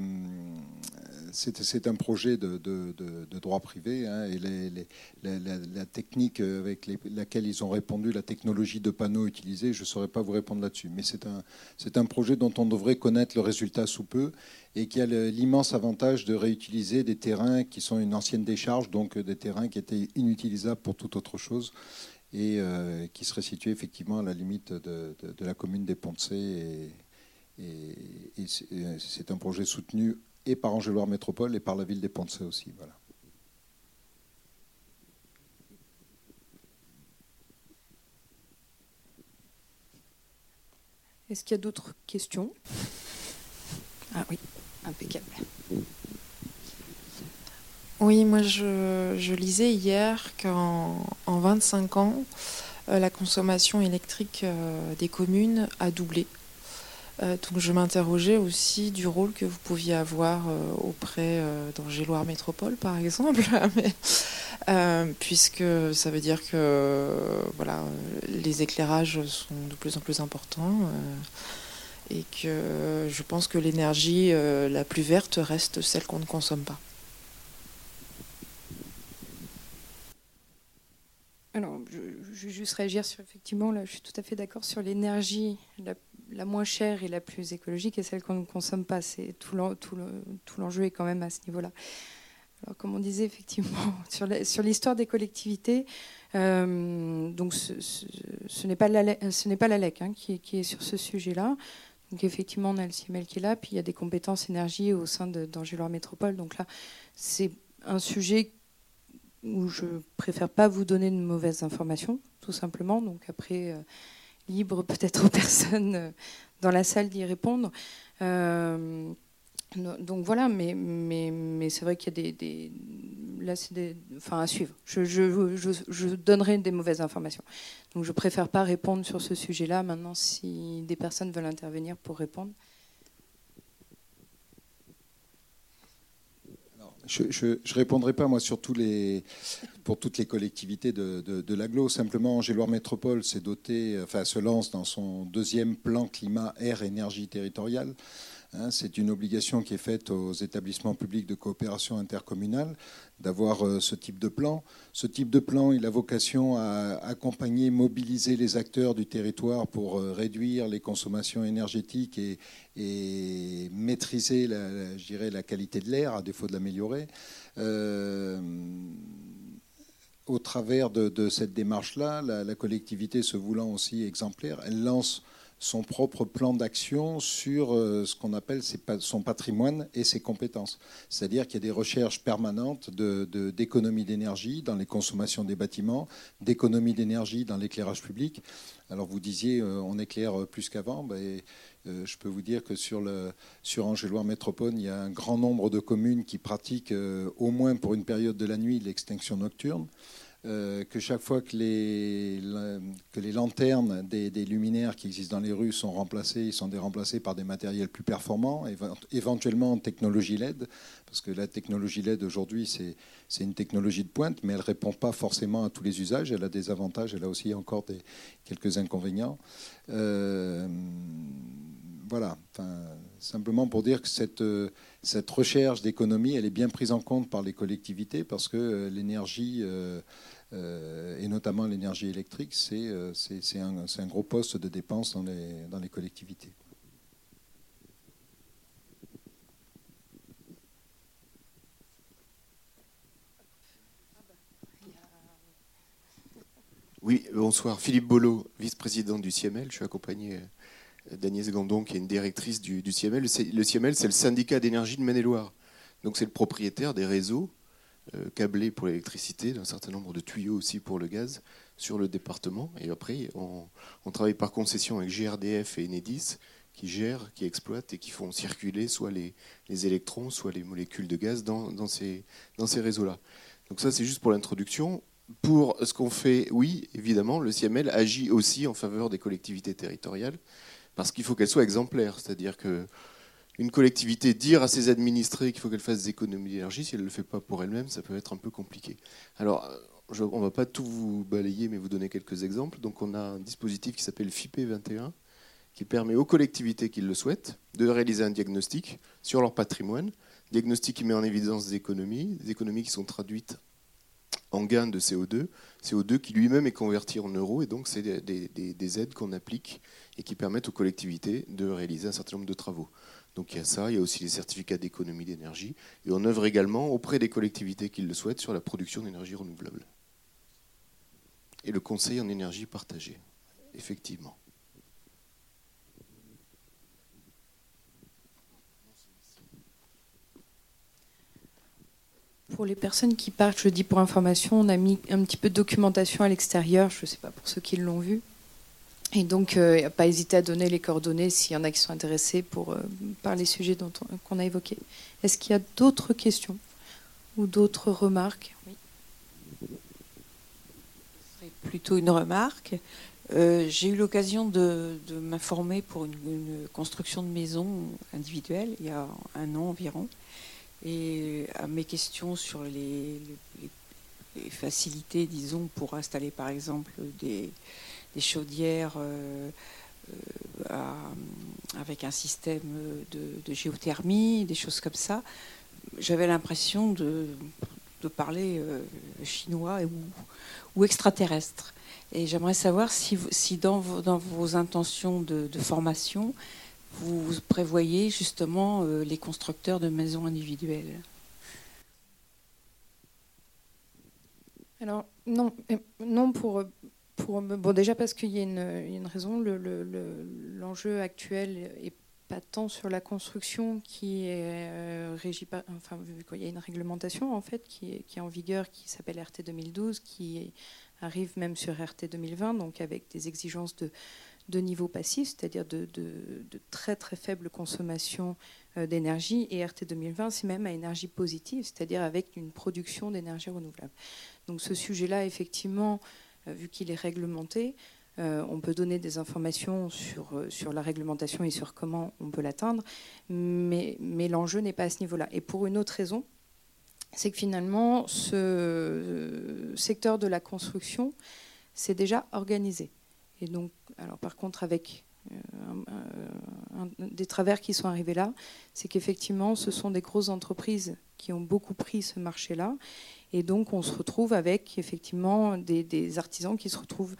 c'est un projet de, de- droit privé hein, et les- la, technique avec laquelle ils ont répondu, la technologie de panneaux utilisée, je ne saurais pas vous répondre là-dessus. Mais c'est un, projet dont on devrait connaître le résultat sous peu et qui a l'immense avantage de réutiliser des terrains qui sont une ancienne décharge, donc des terrains qui étaient inutilisables pour toute autre chose et euh, qui seraient situés effectivement à la limite de, la commune des. Et, et- et c'est un projet soutenu et par Angéloire Métropole et par la ville des Ponts-de-Cé aussi. Voilà. Est-ce qu'il y a d'autres questions? Ah oui, impeccable. Oui, moi je, je lisais hier qu'en en 25 ans, euh, la consommation électrique euh, des communes a doublé. Euh, donc je m'interrogeais aussi du rôle que vous pouviez avoir euh, auprès euh, d'Angéloire Métropole, par exemple, puisque ça veut dire que voilà, les éclairages sont de plus en plus importants et que je pense que l'énergie la plus verte reste celle qu'on ne consomme pas. Alors, je- je- juste réagir sur effectivement, là, je suis tout à fait d'accord sur l'énergie la, moins chère et la plus écologique et celle qu'on ne consomme pas. C'est tout l'enjeu est quand même à ce niveau-là. Alors, comme on disait effectivement sur l'histoire des collectivités, euh, donc ce, n'est pas la, la LEC hein, qui, qui, est sur ce sujet-là. Donc effectivement, on a le CIMEL qui est là, puis il y a des compétences énergie au sein d'Angéloire Métropole. Donc là, c'est un sujet où je préfère pas vous donner de mauvaises informations, tout simplement. Donc après, euh, libre peut-être aux personnes euh, dans la salle d'y répondre. Euh, donc voilà, mais, c'est vrai qu'il y a des, là c'est des, enfin à suivre. Je, je, donnerai des mauvaises informations. Donc je préfère pas répondre sur ce sujet-là. Maintenant, si des personnes veulent intervenir pour répondre. Je ne répondrai pas, moi, sur tous les, pour toutes les collectivités de, l'aglo. Simplement, Angéloire Métropole s'est doté, enfin, se lance dans son deuxième plan climat, air, énergie territoriale. Hein, c'est une obligation qui est faite aux établissements publics de coopération intercommunale d'avoir euh, ce type de plan. Ce type de plan, il a vocation à accompagner, mobiliser les acteurs du territoire pour euh, réduire les consommations énergétiques et, maîtriser la, la qualité de l'air, à défaut de l'améliorer. Euh, au travers de, cette démarche-là, la, collectivité se voulant aussi exemplaire, elle lance son propre plan d'action sur euh, ce qu'on appelle son patrimoine et ses compétences. C'est-à-dire qu'il y a des recherches permanentes d'économie d'énergie dans les consommations des bâtiments, d'économie d'énergie dans l'éclairage public. Alors vous disiez euh, on éclaire plus qu'avant. Euh, je peux vous dire que sur, le, Métropole, il y a un grand nombre de communes qui pratiquent au moins pour une période de la nuit l'extinction nocturne. Euh, que chaque fois que les, que les lanternes des, luminaires qui existent dans les rues sont remplacées, ils sont remplacés par des matériels plus performants, éventuellement en technologie LED, parce que la technologie LED aujourd'hui, c'est une technologie de pointe, mais elle ne répond pas forcément à tous les usages. Elle a des avantages, elle a aussi encore quelques inconvénients. Euh, voilà, simplement pour dire que cette, cette recherche d'économie, elle est bien prise en compte par les collectivités parce que l'énergie euh, et notamment l'énergie électrique, c'est euh, un, gros poste de dépense dans les, collectivités. Oui, bonsoir. Philippe Bolo, vice-président du CIEMEL. Je suis accompagné d'Agnès Gandon, qui est une directrice du, du. Le CIEMEL, c'est le syndicat d'énergie de Maine-et-Loire. Donc c'est le propriétaire des réseaux euh, câblé pour l'électricité, d'un certain nombre de tuyaux aussi pour le gaz sur le département. Et après, on, travaille par concession avec GRDF et Enedis qui gèrent, qui exploitent et qui font circuler soit les, électrons, soit les molécules de gaz dans, ces, dans ces réseaux-là. Donc ça, c'est juste pour l'introduction. Pour ce qu'on fait, oui, évidemment, le CML agit aussi en faveur des collectivités territoriales parce qu'il faut qu'elles soient exemplaires. C'est-à-dire que une collectivité dire à ses administrés qu'il faut qu'elle fasse des économies d'énergie, si elle ne le fait pas pour elle-même, ça peut être un peu compliqué. Alors, euh, on ne va pas tout vous balayer, mais vous donner quelques exemples. Donc, on a un dispositif qui s'appelle FIP 21, qui permet aux collectivités qui le souhaitent de réaliser un diagnostic sur leur patrimoine. Diagnostic qui met en évidence des économies, des économies qui sont traduites en gains de CO2, CO2 qui lui-même est converti en euros, et donc c'est des aides qu'on applique et qui permettent aux collectivités de réaliser un certain nombre de travaux. Donc il y a ça, il y a aussi les certificats d'économie d'énergie. Et on œuvre également auprès des collectivités qui le souhaitent sur la production d'énergie renouvelable. Et le conseil en énergie partagée, effectivement. Pour les personnes qui partent, je dis pour information, on a mis un petit peu de documentation à l'extérieur, je ne sais pas pour ceux qui l'ont vu. Et donc, euh, pas hésiter à donner les coordonnées s'il y en a qui sont intéressés pour, euh, par les sujets qu'on a évoqués. Est-ce qu'il y a d'autres questions ou d'autres remarques? Oui. Ce serait plutôt une remarque. Euh, j'ai eu l'occasion de, m'informer pour une, construction de maison individuelle il y a un an environ. Et à mes questions sur les facilités, disons, pour installer par exemple des des chaudières euh, euh, avec un système de, géothermie, des choses comme ça. J'avais l'impression de, parler euh, chinois ou, extraterrestre. Et j'aimerais savoir si, dans, vos, intentions de, formation, vous prévoyez justement les constructeurs de maisons individuelles. Alors non, non pour, bon déjà parce qu'il y, a une raison. L'enjeu le, actuel est pas tant sur la construction qui est euh, régie par, enfin vu qu'il y a une réglementation en fait qui est, qui est en vigueur qui s'appelle RT 2012 qui arrive même sur RT 2020 donc avec des exigences de, de niveau passif c'est-à-dire de, de, très très faible consommation euh, d'énergie et RT 2020 c'est même à énergie positive c'est-à-dire avec une production d'énergie renouvelable donc ce sujet là effectivement vu qu'il est réglementé euh, on peut donner des informations sur, euh, sur la réglementation et sur comment on peut l'atteindre, mais, l'enjeu n'est pas à ce niveau-là. Et pour une autre raison, c'est que finalement, ce secteur de la construction s'est déjà organisé. Et donc, alors par contre, avec des travers qui sont arrivés là, c'est qu'effectivement, ce sont des grosses entreprises qui ont beaucoup pris ce marché-là. Et donc, on se retrouve avec effectivement des, artisans qui se retrouvent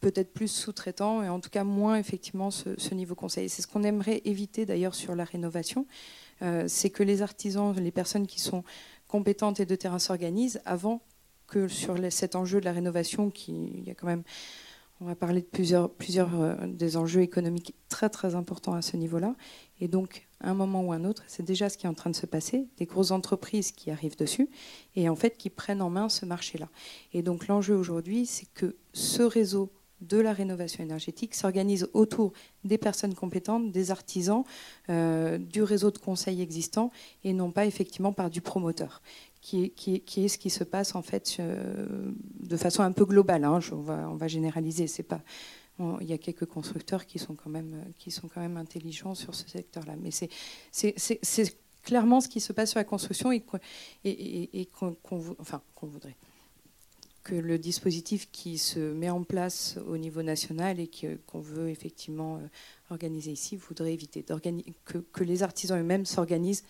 peut-être plus sous-traitants et en tout cas moins effectivement ce, niveau conseil. C'est ce qu'on aimerait éviter d'ailleurs sur la rénovation, euh, c'est que les artisans, les personnes qui sont compétentes et de terrain s'organisent avant que sur cet enjeu de la rénovation, qui y a quand même, on va parler de plusieurs, euh, des enjeux économiques très très importants à ce niveau-là. Et donc, à un moment ou un autre, c'est déjà ce qui est en train de se passer, des grosses entreprises qui arrivent dessus et en fait qui prennent en main ce marché-là. Et donc l'enjeu aujourd'hui, c'est que ce réseau de la rénovation énergétique s'organise autour des personnes compétentes, des artisans, euh, du réseau de conseil existant et non pas effectivement par du promoteur, qui est, ce qui se passe en fait euh, de façon un peu globale. Hein, on, va, on va généraliser, c'est pas. Il y a quelques constructeurs qui sont quand même, qui sont quand même intelligents sur ce secteur-là, mais c'est, c'est, clairement ce qui se passe sur la construction et, qu'on, enfin, qu'on voudrait que le dispositif qui se met en place au niveau national et qu'on veut effectivement euh, organiser ici voudrait éviter que, que, les artisans eux-mêmes s'organisent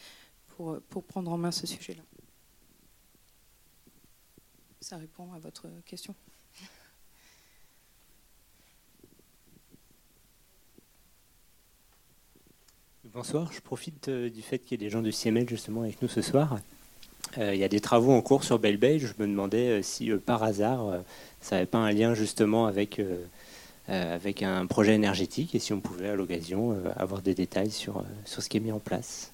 pour prendre en main ce sujet-là. Ça répond à votre question. Bonsoir, je profite euh, du fait qu'il y ait des gens du CML justement avec nous ce soir. Euh, il y a des travaux en cours sur Belle Bay. Je me demandais euh, si euh, par hasard ça n'avait pas un lien justement avec, avec un projet énergétique et si on pouvait à l'occasion avoir des détails sur, sur ce qui est mis en place.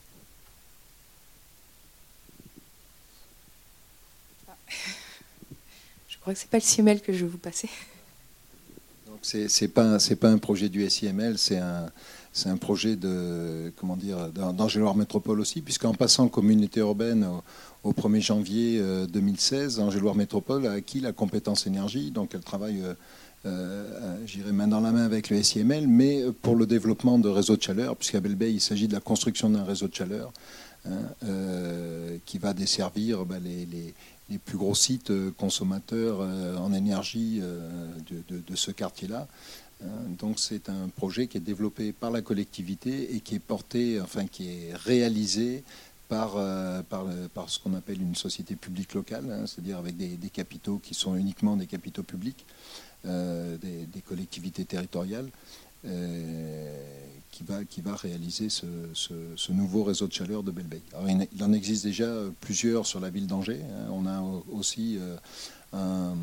Je crois que ce n'est pas le CML que je vais vous passer. Ce n'est pas, pas un projet du SIML, c'est un, c'est un projet de Métropole aussi, puisqu'en passant communauté urbaine au, au 1er janvier 2016, euh, Angéloire Métropole a acquis la compétence énergie, donc elle travaille, euh, euh, j'irai main dans la main avec le SIML, mais pour le développement de réseaux de chaleur, puisqu'à Belbey, il s'agit de la construction d'un réseau de chaleur hein, euh, qui va desservir bah, les, les, plus gros sites consommateurs en énergie de, de, ce quartier-là. Donc c'est un projet qui est développé par la collectivité et qui est porté, enfin qui est réalisé par, euh, par, par ce qu'on appelle une société publique locale, hein, c'est-à-dire avec des, capitaux qui sont uniquement des capitaux publics, euh, des, collectivités territoriales, euh, qui, va, qui va réaliser ce, ce, nouveau réseau de chaleur de Belbey. Alors, il en existe déjà plusieurs sur la ville d'Angers. Hein. On a aussi euh, un,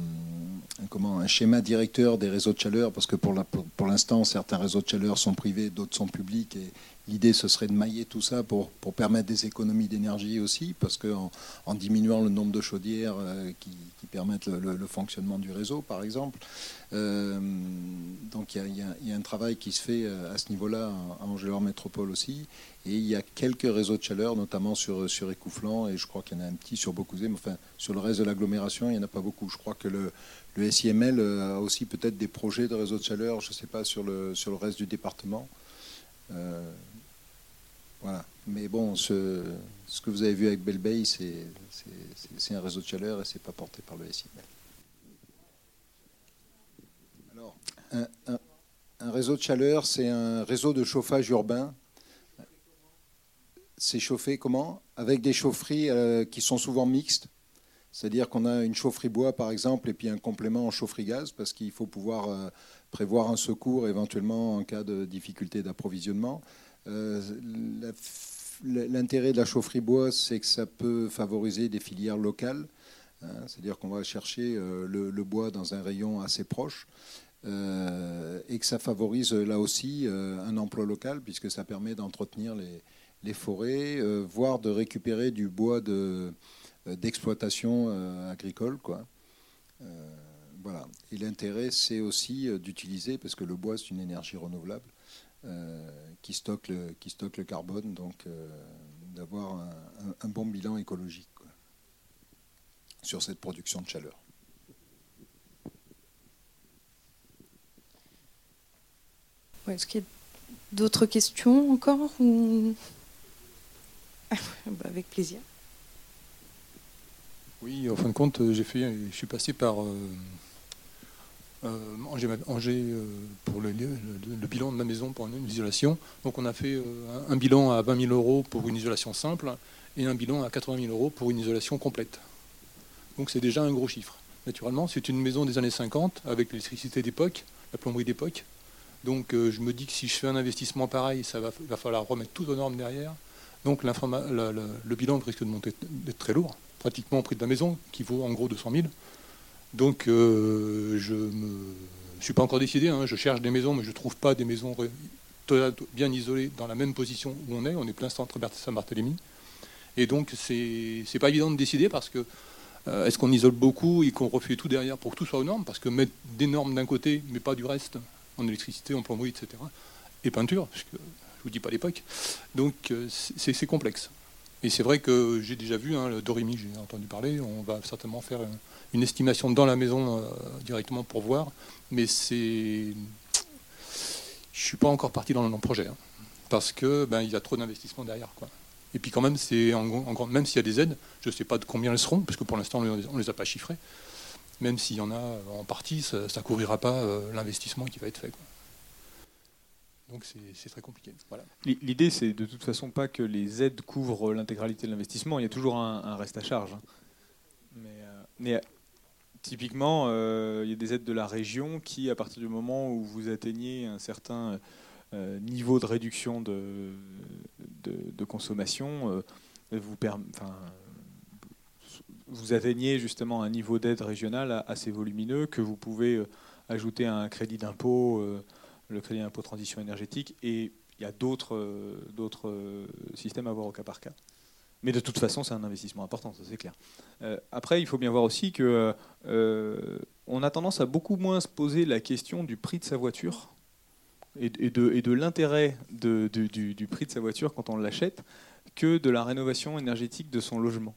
comment, un schéma directeur des réseaux de chaleur, parce que pour, la, pour, pour l'instant, certains réseaux de chaleur sont privés, d'autres sont publics, et l'idée, ce serait de mailler tout ça pour, pour permettre des économies d'énergie aussi, parce qu'en en diminuant le nombre de chaudières euh, qui, permettent le, fonctionnement du réseau, par exemple. Euh, donc il y, a un travail qui se fait à ce niveau-là à Angéloire Métropole aussi, et il y a quelques réseaux de chaleur, notamment sur, sur Écouflant, et je crois qu'il y en a un petit sur Beaucouzé, mais enfin, sur le reste de l'agglomération, il n'y en a pas beaucoup. Je crois que le, SIML a aussi peut-être des projets de réseaux de chaleur, je ne sais pas, sur le, sur le reste du département. Euh, voilà. Mais bon, ce, que vous avez vu avec Belbey, c'est un réseau de chaleur et ce n'est pas porté par le SIML. Alors, un réseau de chaleur, c'est un réseau de chauffage urbain c'est chauffé comment? Avec des chaufferies euh, qui sont souvent mixtes. C'est-à-dire qu'on a une chaufferie bois, par exemple, et puis un complément en chaufferie gaz, parce qu'il faut pouvoir euh, prévoir un secours éventuellement en cas de difficulté d'approvisionnement. Euh, l'intérêt de la chaufferie bois, c'est que ça peut favoriser des filières locales. Hein, c'est-à-dire qu'on va chercher euh, le, bois dans un rayon assez proche. et que ça favorise là aussi un emploi local, puisque ça permet d'entretenir les, forêts, voire de récupérer du bois de, euh, d'exploitation euh, agricole. Euh, voilà. Et l'intérêt, c'est aussi d'utiliser, parce que le bois, c'est une énergie renouvelable qui, stocke le, qui stocke le carbone, donc d'avoir un, bon bilan écologique sur cette production de chaleur. Est-ce qu'il y a d'autres questions encore ou... Bah, avec plaisir. Oui, en fin de compte, j'ai fait, je suis passé par euh, euh, Angers, euh, pour le, bilan de ma maison pour une, isolation. Donc on a fait un, bilan à 20 000 euros pour une isolation simple et un bilan à 80 000 euros pour une isolation complète. Donc c'est déjà un gros chiffre. Naturellement, c'est une maison des années 50 avec l'électricité d'époque, la plomberie d'époque. Donc je me dis que si je fais un investissement pareil, ça va, va falloir remettre tout aux normes derrière. Donc le bilan risque de monter d'être très lourd pratiquement au prix de la maison, qui vaut en gros 200 000. Donc euh, je ne suis pas encore décidé, hein. je cherche des maisons, mais je ne trouve pas des maisons bien isolées dans la même position où on est. On est plein centre Saint-Barthélemy. Et donc c'est n'est pas évident de décider parce que euh, est-ce qu'on isole beaucoup et qu'on refait tout derrière pour que tout soit aux normes? Parce que mettre des normes d'un côté, mais pas du reste, en électricité, en plomberie, etc. Et peinture, parce que je vous dis pas l'époque. Donc euh, c'est complexe. Et c'est vrai que j'ai déjà vu, hein, le Dorimi, j'ai entendu parler, on va certainement faire une estimation dans la maison euh, directement pour voir, mais c'est. Je suis pas encore parti dans le projet, hein, parce que ben, y a trop d'investissements derrière. Et puis quand même, c'est en, même s'il y a des aides, je ne sais pas de combien elles seront, parce que pour l'instant, on ne les a pas chiffrées. Même s'il y en a en partie, ça ne couvrira pas euh, l'investissement qui va être fait. Donc c'est très compliqué. L'idée, c'est de toute façon pas que les aides couvrent l'intégralité de l'investissement. Il y a toujours un, reste à charge. Hein. Mais, euh, euh, typiquement, euh, il y a des aides de la région qui, à partir du moment où vous atteignez un certain niveau de réduction de, consommation, vous atteignez justement un niveau d'aide régionale assez volumineux que vous pouvez ajouter à un crédit d'impôt le crédit d'impôt transition énergétique, et il y a d'autres euh, euh, systèmes à voir au cas par cas. Mais de toute façon, c'est un investissement important, ça c'est clair. Euh, après, il faut bien voir aussi que on a tendance à beaucoup moins se poser la question du prix de sa voiture et, de, et de l'intérêt du, du, prix de sa voiture quand on l'achète que de la rénovation énergétique de son logement.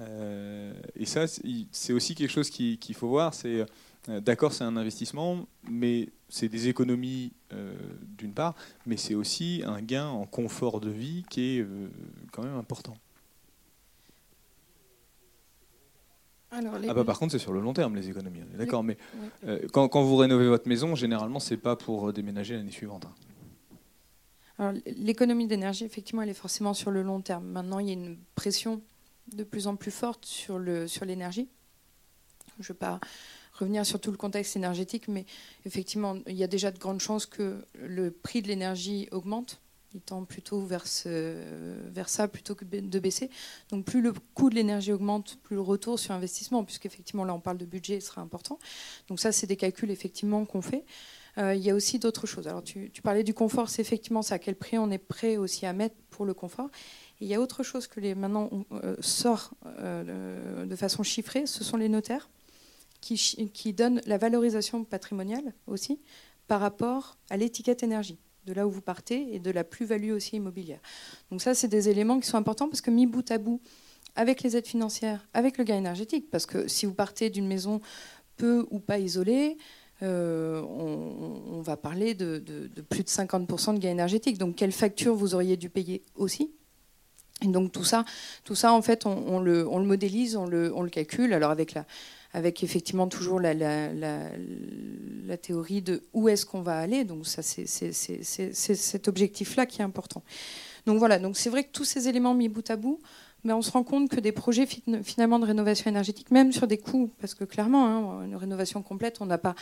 Et ça, c'est aussi quelque chose qu'il faut voir. C'est d'accord, c'est un investissement, mais c'est des économies euh, d'une part, mais c'est aussi un gain en confort de vie qui est euh, quand même important. ah bah par contre c'est sur le long terme les économies, d'accord, mais euh, quand, quand, vous rénovez votre maison, généralement c'est pas pour déménager l'année suivante. Hein. l'économie d'énergie, effectivement, elle est forcément sur le long terme. Maintenant, il y a une pression de plus en plus forte sur l'énergie. Sur je ne vais pas revenir sur tout le contexte énergétique, mais effectivement, il y a déjà de grandes chances que le prix de l'énergie augmente. Il tend plutôt vers, vers ça plutôt que de baisser. Donc plus le coût de l'énergie augmente, plus le retour sur investissement, puisqu'effectivement là on parle de budget, sera important. Donc ça c'est des calculs effectivement qu'on fait. Euh, il y a aussi d'autres choses. Alors tu, parlais du confort, c'est effectivement ça. À quel prix on est prêt aussi à mettre pour le confort il y a autre chose que les, maintenant on, euh, sort euh, de façon chiffrée, ce sont les notaires qui, donne la valorisation patrimoniale aussi par rapport à l'étiquette énergie, de là où vous partez et de la plus-value aussi immobilière. Donc ça, c'est des éléments qui sont importants parce que mis bout à bout, avec les aides financières, avec le gain énergétique, parce que si vous partez d'une maison peu ou pas isolée, euh, on, va parler de, plus de 50% de gain énergétique. Donc quelle facture vous auriez dû payer aussi et donc tout ça, tout ça en fait, on, le, modélise, on le, on le, calcule. Alors avec la, avec effectivement toujours la, la, théorie de où est-ce qu'on va aller. Donc ça, c'est cet objectif-là qui est important. Donc voilà, donc c'est vrai que tous ces éléments mis bout à bout mais on se rend compte que des projets finalement de rénovation énergétique, même sur des coûts, parce que clairement, hein, une rénovation complète, on n'a pas,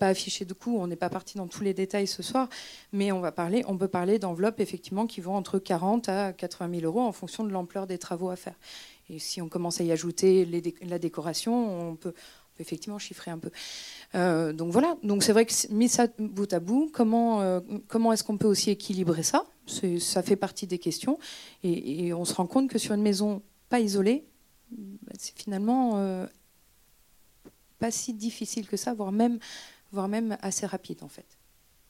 affiché de coûts, on n'est pas parti dans tous les détails ce soir, mais on va parler, peut parler d'enveloppes effectivement qui vont entre 40 à 80 000 euros en fonction de l'ampleur des travaux à faire. Et si on commence à y ajouter la décoration, on peut, effectivement chiffrer un peu. Euh, donc voilà, donc c'est vrai que mis ça bout à bout, comment, euh, comment est-ce qu'on peut aussi équilibrer ça? Ça fait partie des questions. Et, on se rend compte que sur une maison pas isolée, c'est finalement euh, pas si difficile que ça, voire même, voire même assez rapide en fait.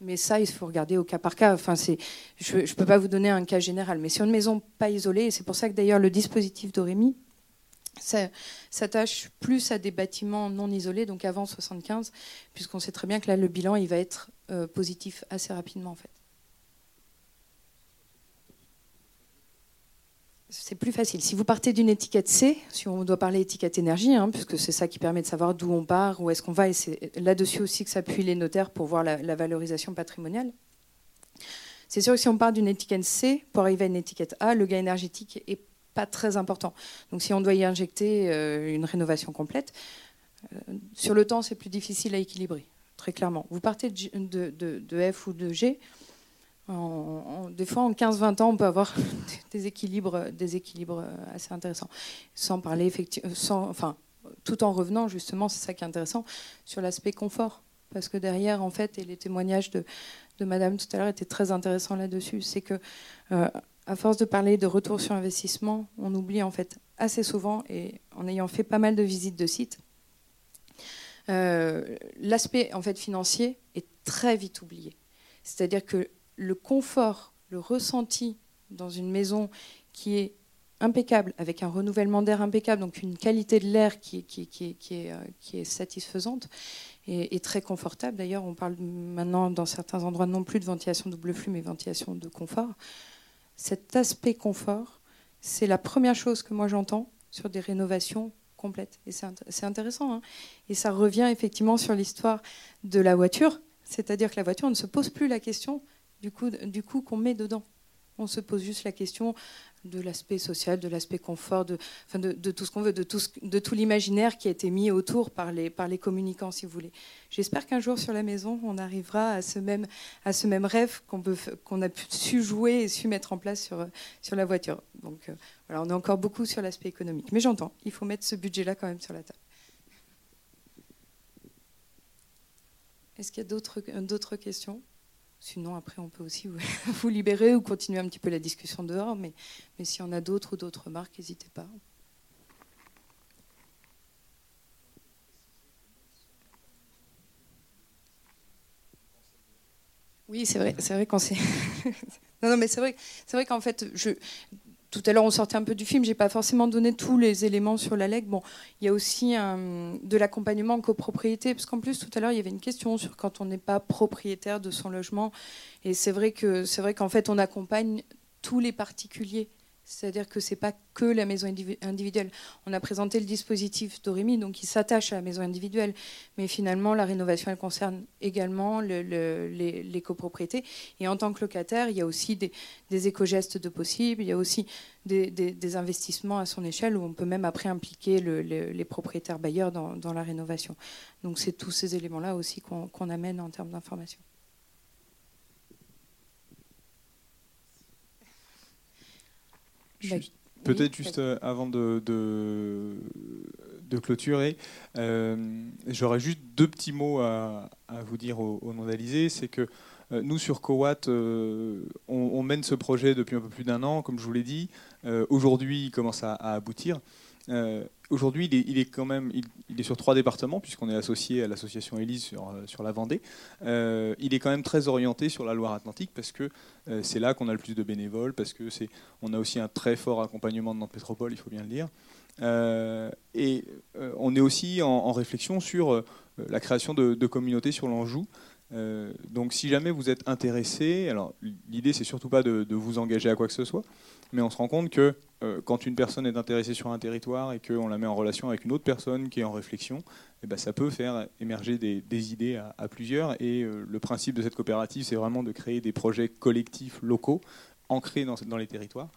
Mais ça, il faut regarder au cas par cas. Enfin, je ne peux pas vous donner un cas général. Mais sur une maison pas isolée, c'est pour ça que d'ailleurs le dispositif d'Orémy s'attache plus à des bâtiments non isolés, donc avant 75, puisqu'on sait très bien que là, le bilan, il va être euh, positif assez rapidement, en fait. C'est plus facile. Si vous partez d'une étiquette C, si on doit parler étiquette énergie, hein, puisque c'est ça qui permet de savoir d'où on part, où est-ce qu'on va, et c'est là-dessus aussi que s'appuient les notaires pour voir la, valorisation patrimoniale. C'est sûr que si on part d'une étiquette C pour arriver à une étiquette A, le gain énergétique est pas très important. Donc si on doit y injecter euh, une rénovation complète, euh, sur le temps, c'est plus difficile à équilibrer, très clairement. Vous partez de, F ou de G, des fois en 15-20 ans, on peut avoir des équilibres, des équilibres assez intéressants. Sans parler effectivement, sans, enfin, tout en revenant justement, c'est ça qui est intéressant, sur l'aspect confort. Parce que derrière, en fait, et les témoignages de, Madame tout à l'heure étaient très intéressants là-dessus, c'est que euh, à force de parler de retour sur investissement, on oublie en fait assez souvent, et en ayant fait pas mal de visites de sites, euh, l'aspect en fait financier est très vite oublié. C'est-à-dire que le confort, le ressenti dans une maison qui est impeccable, avec un renouvellement d'air impeccable, donc une qualité de l'air qui, est, satisfaisante et, très confortable. D'ailleurs, on parle maintenant dans certains endroits non plus de ventilation double flux, mais ventilation de confort cet aspect confort, c'est la première chose que moi j'entends sur des rénovations complètes. Et c'est intéressant. Hein. et ça revient effectivement sur l'histoire de la voiture. C'est-à-dire que la voiture, ne se pose plus la question du coup, qu'on met dedans. On se pose juste la question de l'aspect social, de l'aspect confort, de, tout ce qu'on veut, de tout, l'imaginaire qui a été mis autour par les, communicants, si vous voulez. J'espère qu'un jour sur la maison, on arrivera à ce même, rêve qu'on a su jouer et su mettre en place sur, sur la voiture. Donc euh, voilà, on est encore beaucoup sur l'aspect économique. Mais j'entends, il faut mettre ce budget-là quand même sur la table. Est-ce qu'il y a d'autres questions? Sinon, après, on peut aussi vous libérer ou continuer un petit peu la discussion dehors. Mais, mais s'il y en a d'autres ou d'autres remarques, n'hésitez pas. Oui, c'est vrai, c'est vrai non, non, mais c'est vrai, c'est vrai qu'en fait, je, tout à l'heure, on sortait un peu du film. J'ai pas forcément donné tous les éléments sur la LEG. Bon, il y a aussi de l'accompagnement en copropriété, parce qu'en plus, tout à l'heure, il y avait une question sur quand on n'est pas propriétaire de son logement. Et c'est vrai qu'en fait, on accompagne tous les particuliers c'est-à-dire que ce n'est pas que la maison individuelle. On a présenté le dispositif d'Orimi, donc il s'attache à la maison individuelle. Mais finalement, la rénovation, elle concerne également les, copropriétés. Et en tant que locataire, il y a aussi des, éco-gestes de possibles, il y a aussi des, investissements à son échelle où on peut même après impliquer les propriétaires bailleurs dans, la rénovation. Donc c'est tous ces éléments-là aussi qu'on amène en termes d'information. Peut-être juste euh, avant de, de, clôturer, euh, j'aurais juste deux petits mots à, vous dire au, nom d'Alizé. C'est que euh, nous, sur Cowatt, on, mène ce projet depuis un peu plus d'un an, comme je vous l'ai dit. Aujourd'hui, il commence à aboutir. Euh, aujourd'hui, il, est, quand même, il, est sur trois départements puisqu'on est associé à l'association Élise sur, euh, sur la Vendée. Euh, il est quand même très orienté sur la Loire-Atlantique parce que c'est là qu'on a le plus de bénévoles, parce que c'est, on a aussi un très fort accompagnement de notre métropole, il faut bien le dire. et on est aussi en, réflexion sur la création de, communautés sur l'Anjou. donc, si jamais vous êtes intéressé, alors l'idée c'est surtout pas de, vous engager à quoi que ce soit, mais on se rend compte que euh, quand une personne est intéressée sur un territoire et qu'on la met en relation avec une autre personne qui est en réflexion, eh ben, ça peut faire émerger des, idées à, plusieurs. Et euh, le principe de cette coopérative, c'est vraiment de créer des projets collectifs locaux ancrés dans, les territoires.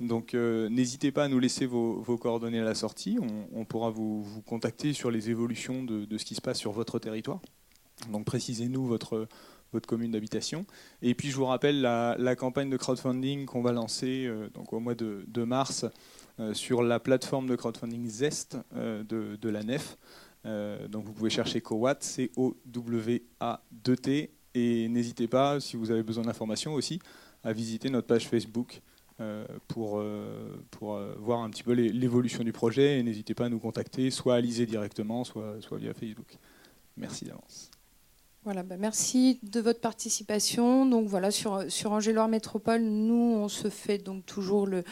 Donc n'hésitez pas à nous laisser vos, coordonnées à la sortie. On, pourra vous, contacter sur les évolutions de, ce qui se passe sur votre territoire. Donc précisez-nous votre, votre commune d'habitation. Et puis je vous rappelle la, campagne de crowdfunding qu'on va lancer donc au mois de, mars sur la plateforme de crowdfunding Zest de, de, la NEF. donc vous pouvez chercher COWAT, C-O-W-A-2-T. Et n'hésitez pas, si vous avez besoin d'informations aussi, à visiter notre page Facebook euh, pour, euh, pour euh, voir un petit peu l'évolution du projet. Et n'hésitez pas à nous contacter, soit à Lisée directement, soit, soit via Facebook. Merci d'avance. Voilà, bah merci de votre participation. Donc voilà, sur, sur Métropole, nous, on se fait donc toujours le,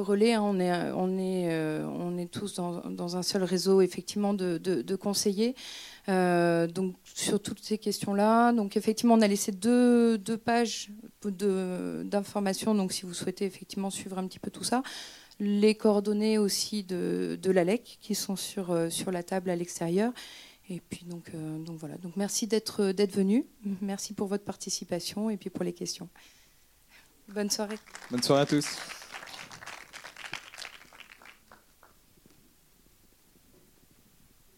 relais. Hein. on, est, on, est, tous dans, un seul réseau, effectivement, de, conseillers. Euh, donc sur toutes ces questions-là. Donc effectivement, on a laissé deux, pages d'informations. Donc si vous souhaitez effectivement suivre un petit peu tout ça, les coordonnées aussi de, l'ALEC qui sont euh, sur la table à l'extérieur. Et puis donc, euh, donc voilà. Donc merci d'être d'être venu. Merci pour votre participation et puis pour les questions. Bonne soirée. Bonne soirée à tous.